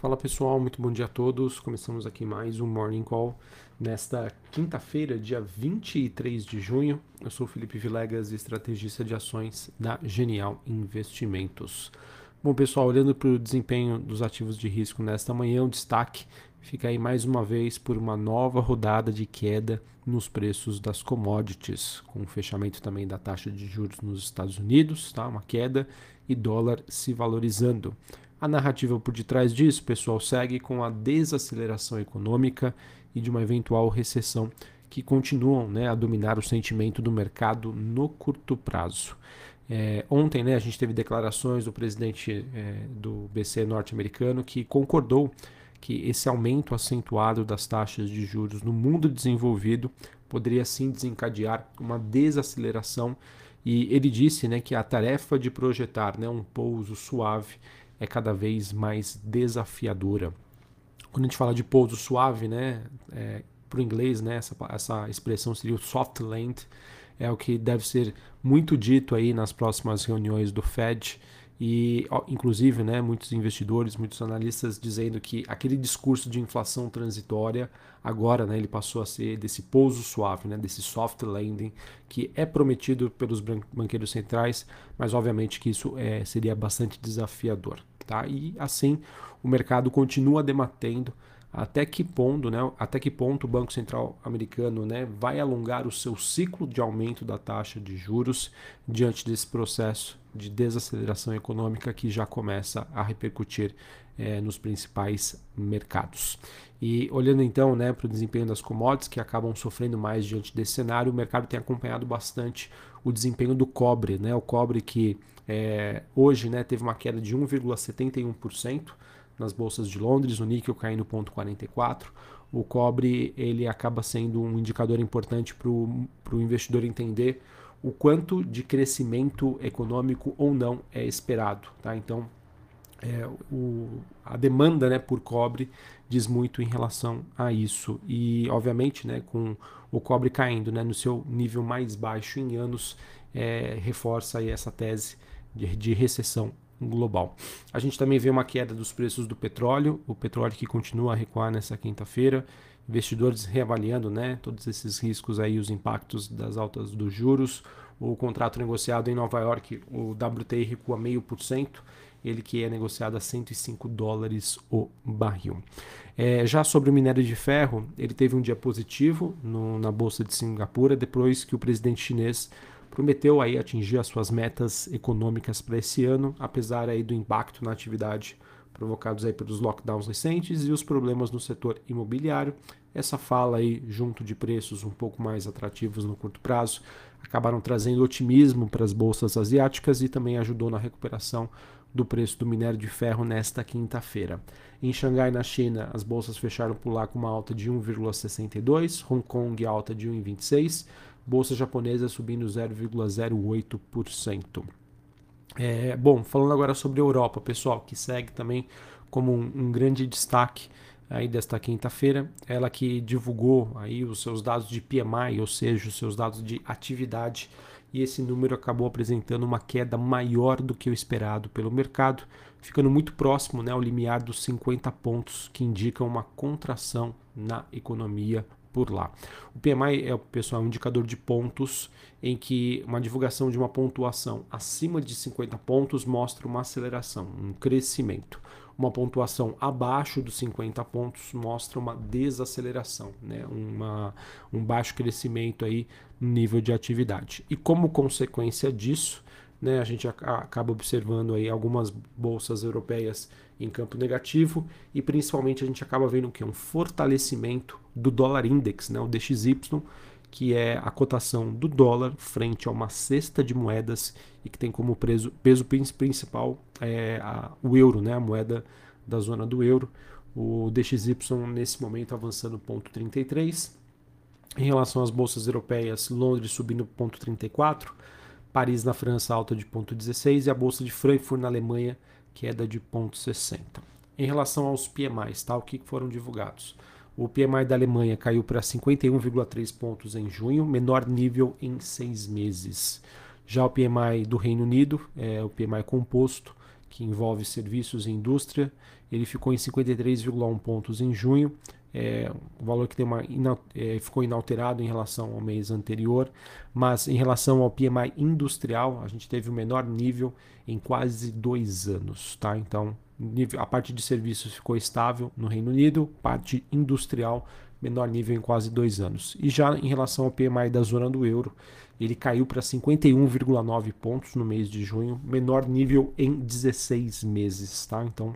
Fala pessoal, muito bom dia a todos. Começamos aqui mais um Morning Call nesta quinta-feira, dia 23 de junho. Eu sou Felipe Vilegas, estrategista de ações da Genial Investimentos. Bom, pessoal, olhando para o desempenho dos ativos de risco nesta manhã, o destaque fica aí mais uma vez por uma nova rodada de queda nos preços das commodities, com o fechamento também da taxa de juros nos Estados Unidos, tá? uma queda, e dólar se valorizando. A narrativa por detrás disso, pessoal, segue com a desaceleração econômica e de uma eventual recessão que continuam né, a dominar o sentimento do mercado no curto prazo. É, ontem né, a gente teve declarações do presidente é, do BC norte-americano que concordou que esse aumento acentuado das taxas de juros no mundo desenvolvido poderia sim desencadear uma desaceleração e ele disse né, que a tarefa de projetar né, um pouso suave é cada vez mais desafiadora. Quando a gente fala de pouso suave, né, é, para o inglês, né, essa, essa expressão seria o soft land, é o que deve ser muito dito aí nas próximas reuniões do Fed e inclusive né, muitos investidores, muitos analistas dizendo que aquele discurso de inflação transitória agora né, ele passou a ser desse pouso suave, né, desse soft landing que é prometido pelos banqueiros centrais, mas obviamente que isso é, seria bastante desafiador. Tá? E assim o mercado continua debatendo até que ponto, né, até que ponto o Banco Central americano né, vai alongar o seu ciclo de aumento da taxa de juros diante desse processo de desaceleração econômica que já começa a repercutir é, nos principais mercados. E olhando então né, para o desempenho das commodities que acabam sofrendo mais diante desse cenário, o mercado tem acompanhado bastante o desempenho do cobre, né, o cobre que é, hoje né, teve uma queda de 1,71% nas bolsas de Londres, o níquel caindo 0,44%. O cobre ele acaba sendo um indicador importante para o investidor entender o quanto de crescimento econômico ou não é esperado. Tá? Então, é, o, a demanda né, por cobre diz muito em relação a isso. E, obviamente, né, com o cobre caindo né, no seu nível mais baixo em anos, é, reforça essa tese de, de recessão global. A gente também vê uma queda dos preços do petróleo, o petróleo que continua a recuar nessa quinta-feira, investidores reavaliando né, todos esses riscos aí, os impactos das altas dos juros. O contrato negociado em Nova York, o WTI recua meio por cento, ele que é negociado a 105 dólares o barril. É, já sobre o minério de ferro, ele teve um dia positivo no, na Bolsa de Singapura, depois que o presidente chinês prometeu aí atingir as suas metas econômicas para esse ano, apesar aí do impacto na atividade provocados aí pelos lockdowns recentes e os problemas no setor imobiliário. Essa fala aí, junto de preços um pouco mais atrativos no curto prazo, acabaram trazendo otimismo para as bolsas asiáticas e também ajudou na recuperação do preço do minério de ferro nesta quinta-feira. Em Xangai, na China, as bolsas fecharam por lá com uma alta de 1,62, Hong Kong alta de 1,26, bolsa japonesa subindo 0,08%. É, bom, falando agora sobre a Europa, pessoal, que segue também como um, um grande destaque aí desta quinta-feira, ela que divulgou aí os seus dados de PMI, ou seja, os seus dados de atividade, e esse número acabou apresentando uma queda maior do que o esperado pelo mercado, ficando muito próximo né, ao limiar dos 50 pontos, que indicam uma contração na economia por lá. O PMI é, pessoal, um indicador de pontos em que uma divulgação de uma pontuação acima de 50 pontos mostra uma aceleração, um crescimento. Uma pontuação abaixo dos 50 pontos mostra uma desaceleração, né? uma, um baixo crescimento aí no nível de atividade. E como consequência disso, né, a gente acaba observando aí algumas bolsas europeias em campo negativo e principalmente a gente acaba vendo que um fortalecimento do dólar index, né, o DXY, que é a cotação do dólar frente a uma cesta de moedas e que tem como peso, principal é, a, o euro, né, a moeda da zona do euro. O DXY nesse momento avançando ponto 33. Em relação às bolsas europeias, Londres subindo ponto 34, Paris na França alta de ponto 16 e a bolsa de Frankfurt na Alemanha queda de ponto 60. Em relação aos PMIs, tá, o que foram divulgados? O PMI da Alemanha caiu para 51,3 pontos em junho, menor nível em seis meses. Já o PMI do Reino Unido, é, o PMI composto, que envolve serviços e indústria, ele ficou em 53,1 pontos em junho, é, o valor que uma, é, ficou inalterado em relação ao mês anterior, mas em relação ao PMI industrial, a gente teve o menor nível em quase dois anos. Tá? Então, a parte de serviços ficou estável no Reino Unido, parte industrial, menor nível em quase dois anos. E já em relação ao PMI da zona do euro, ele caiu para 51,9 pontos no mês de junho, menor nível em 16 meses. Tá? Então,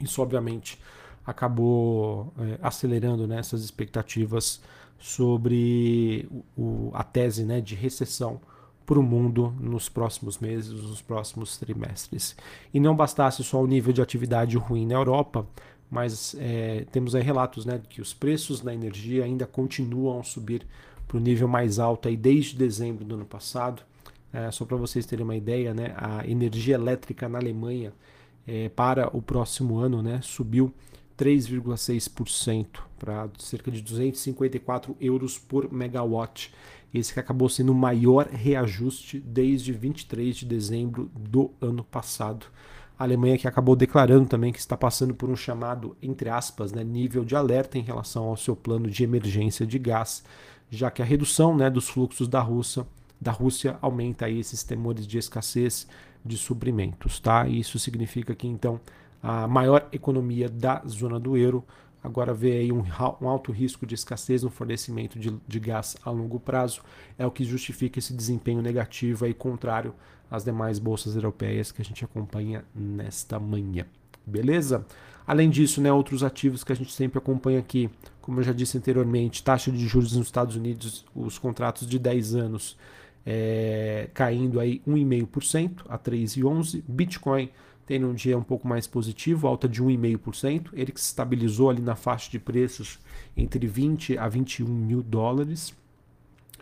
isso obviamente acabou é, acelerando né, essas expectativas sobre o, a tese né, de recessão para o mundo nos próximos meses, nos próximos trimestres. E não bastasse só o nível de atividade ruim na Europa, mas é, temos aí relatos né, de que os preços da energia ainda continuam a subir para o nível mais alto aí desde dezembro do ano passado. É, só para vocês terem uma ideia, né, a energia elétrica na Alemanha é, para o próximo ano né, subiu 3,6% para cerca de 254 euros por megawatt. Esse que acabou sendo o maior reajuste desde 23 de dezembro do ano passado. A Alemanha que acabou declarando também que está passando por um chamado, entre aspas, né, nível de alerta em relação ao seu plano de emergência de gás, já que a redução né, dos fluxos da Rússia, da Rússia aumenta aí esses temores de escassez de suprimentos. Tá? Isso significa que então a maior economia da zona do euro, agora vê aí um, um alto risco de escassez no fornecimento de, de, gás a longo prazo, é o que justifica esse desempenho negativo aí contrário às demais bolsas europeias que a gente acompanha nesta manhã. Beleza? Além disso, né, outros ativos que a gente sempre acompanha aqui, como eu já disse anteriormente, taxa de juros nos Estados Unidos, os contratos de 10 anos é, caindo aí 1,5% a 3,11%, Bitcoin tendo um dia um pouco mais positivo, alta de 1,5%. Ele que se estabilizou ali na faixa de preços entre 20 a 21 mil dólares.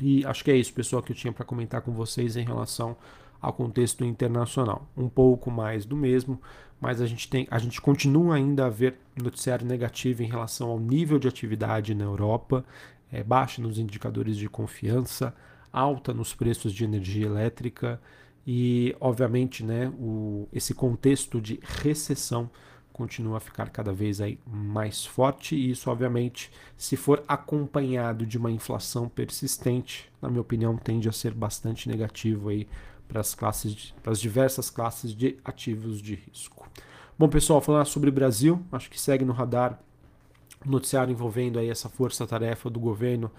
E acho que é isso, pessoal, que eu tinha para comentar com vocês em relação ao contexto internacional. Um pouco mais do mesmo, mas a gente tem, a gente continua ainda a ver noticiário negativo em relação ao nível de atividade na Europa, é, baixa nos indicadores de confiança, alta nos preços de energia elétrica e, obviamente, né, o, esse contexto de recessão continua a ficar cada vez aí mais forte e isso, obviamente, se for acompanhado de uma inflação persistente, na minha opinião, tende a ser bastante negativo aí para as classes, para as diversas classes de ativos de risco. Bom, pessoal, falando sobre o Brasil, acho que segue no radar o noticiário envolvendo aí essa força-tarefa do governo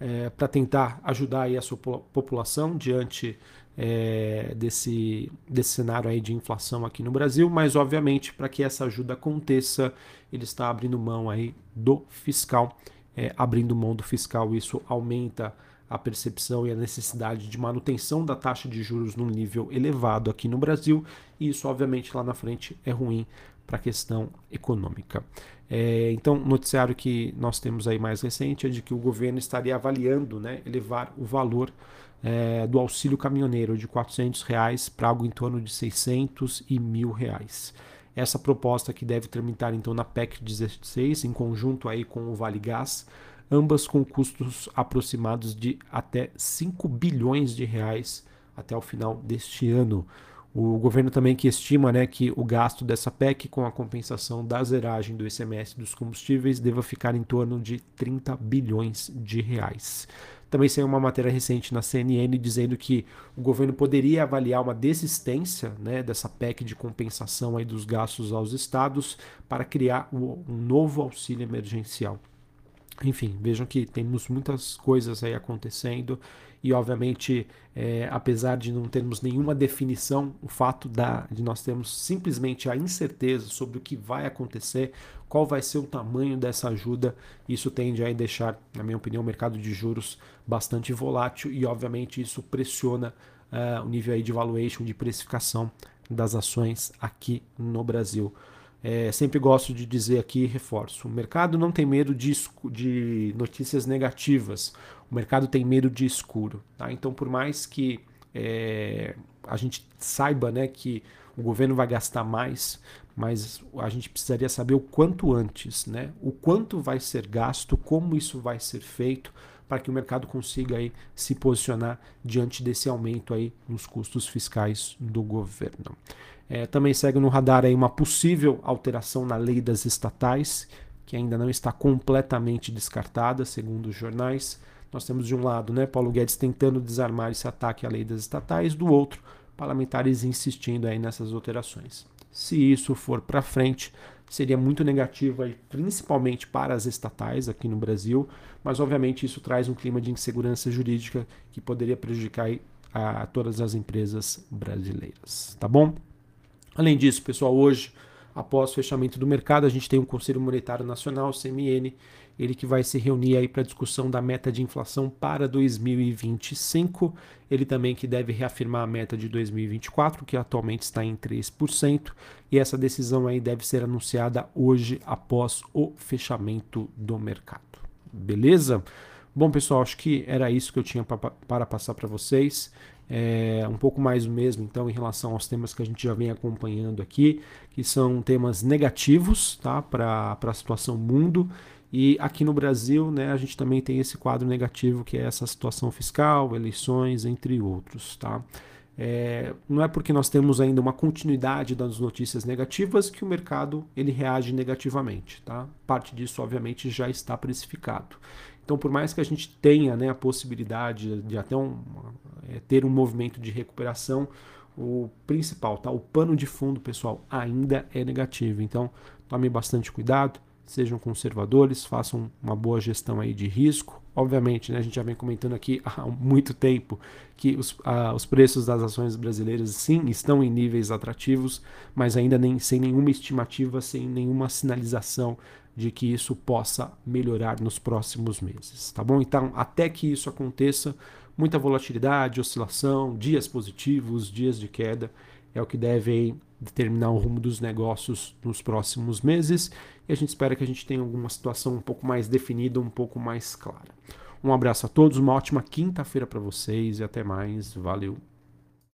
é, para tentar ajudar aí a sua população diante é, desse, desse cenário aí de inflação aqui no Brasil, mas obviamente para que essa ajuda aconteça, ele está abrindo mão aí do fiscal, é, abrindo mão do fiscal, isso aumenta a percepção e a necessidade de manutenção da taxa de juros num nível elevado aqui no Brasil, e isso obviamente lá na frente é ruim para a questão econômica. É, então, noticiário que nós temos aí mais recente é de que o governo estaria avaliando né, elevar o valor é, do auxílio caminhoneiro de 400 reais para algo em torno de 600 e mil reais. Essa proposta que deve tramitar então na PEC 16, em conjunto aí com o Vale Gás, ambas com custos aproximados de até 5 bilhões de reais até o final deste ano. O governo também que estima né, que o gasto dessa PEC com a compensação da zeragem do ICMS dos combustíveis deva ficar em torno de 30 bilhões de reais. Também saiu uma matéria recente na CNN dizendo que o governo poderia avaliar uma desistência né, dessa PEC de compensação aí dos gastos aos estados para criar um novo auxílio emergencial. Enfim, vejam que temos muitas coisas aí acontecendo e obviamente, é, apesar de não termos nenhuma definição, o fato da, de nós termos simplesmente a incerteza sobre o que vai acontecer, qual vai ser o tamanho dessa ajuda, isso tende a deixar, na minha opinião, o mercado de juros bastante volátil e obviamente isso pressiona uh, o nível aí de valuation, de precificação das ações aqui no Brasil. É, sempre gosto de dizer aqui, reforço: o mercado não tem medo de, de notícias negativas, o mercado tem medo de escuro. Tá? Então, por mais que é, a gente saiba né, que o governo vai gastar mais, mas a gente precisaria saber o quanto antes, né? o quanto vai ser gasto, como isso vai ser feito, para que o mercado consiga aí se posicionar diante desse aumento aí nos custos fiscais do governo. É, também segue no radar aí uma possível alteração na lei das estatais, que ainda não está completamente descartada, segundo os jornais. Nós temos de um lado, né, Paulo Guedes tentando desarmar esse ataque à lei das estatais, do outro, parlamentares insistindo aí nessas alterações. Se isso for para frente, seria muito negativo aí, principalmente para as estatais aqui no Brasil, mas obviamente isso traz um clima de insegurança jurídica que poderia prejudicar a todas as empresas brasileiras, tá bom? Além disso, pessoal, hoje, após o fechamento do mercado, a gente tem um Conselho Monetário Nacional, CMN, ele que vai se reunir aí para discussão da meta de inflação para 2025. Ele também que deve reafirmar a meta de 2024, que atualmente está em 3%, e essa decisão aí deve ser anunciada hoje após o fechamento do mercado. Beleza? Bom, pessoal, acho que era isso que eu tinha para passar para vocês. É, um pouco mais o mesmo, então, em relação aos temas que a gente já vem acompanhando aqui, que são temas negativos tá, para a situação mundo e aqui no Brasil, né, a gente também tem esse quadro negativo que é essa situação fiscal, eleições, entre outros, tá? É, não é porque nós temos ainda uma continuidade das notícias negativas que o mercado ele reage negativamente, tá? Parte disso, obviamente, já está precificado. Então, por mais que a gente tenha né, a possibilidade de até um, é, ter um movimento de recuperação, o principal, tá? O pano de fundo, pessoal, ainda é negativo. Então, tome bastante cuidado sejam conservadores, façam uma boa gestão aí de risco. Obviamente, né, a gente já vem comentando aqui há muito tempo que os, os preços das ações brasileiras sim estão em níveis atrativos, mas ainda nem, sem nenhuma estimativa, sem nenhuma sinalização de que isso possa melhorar nos próximos meses, tá bom? Então, até que isso aconteça, muita volatilidade, oscilação, dias positivos, dias de queda, é o que deve determinar o rumo dos negócios nos próximos meses e a gente espera que a gente tenha alguma situação um pouco mais definida, um pouco mais clara. Um abraço a todos, uma ótima quinta-feira para vocês e até mais. Valeu!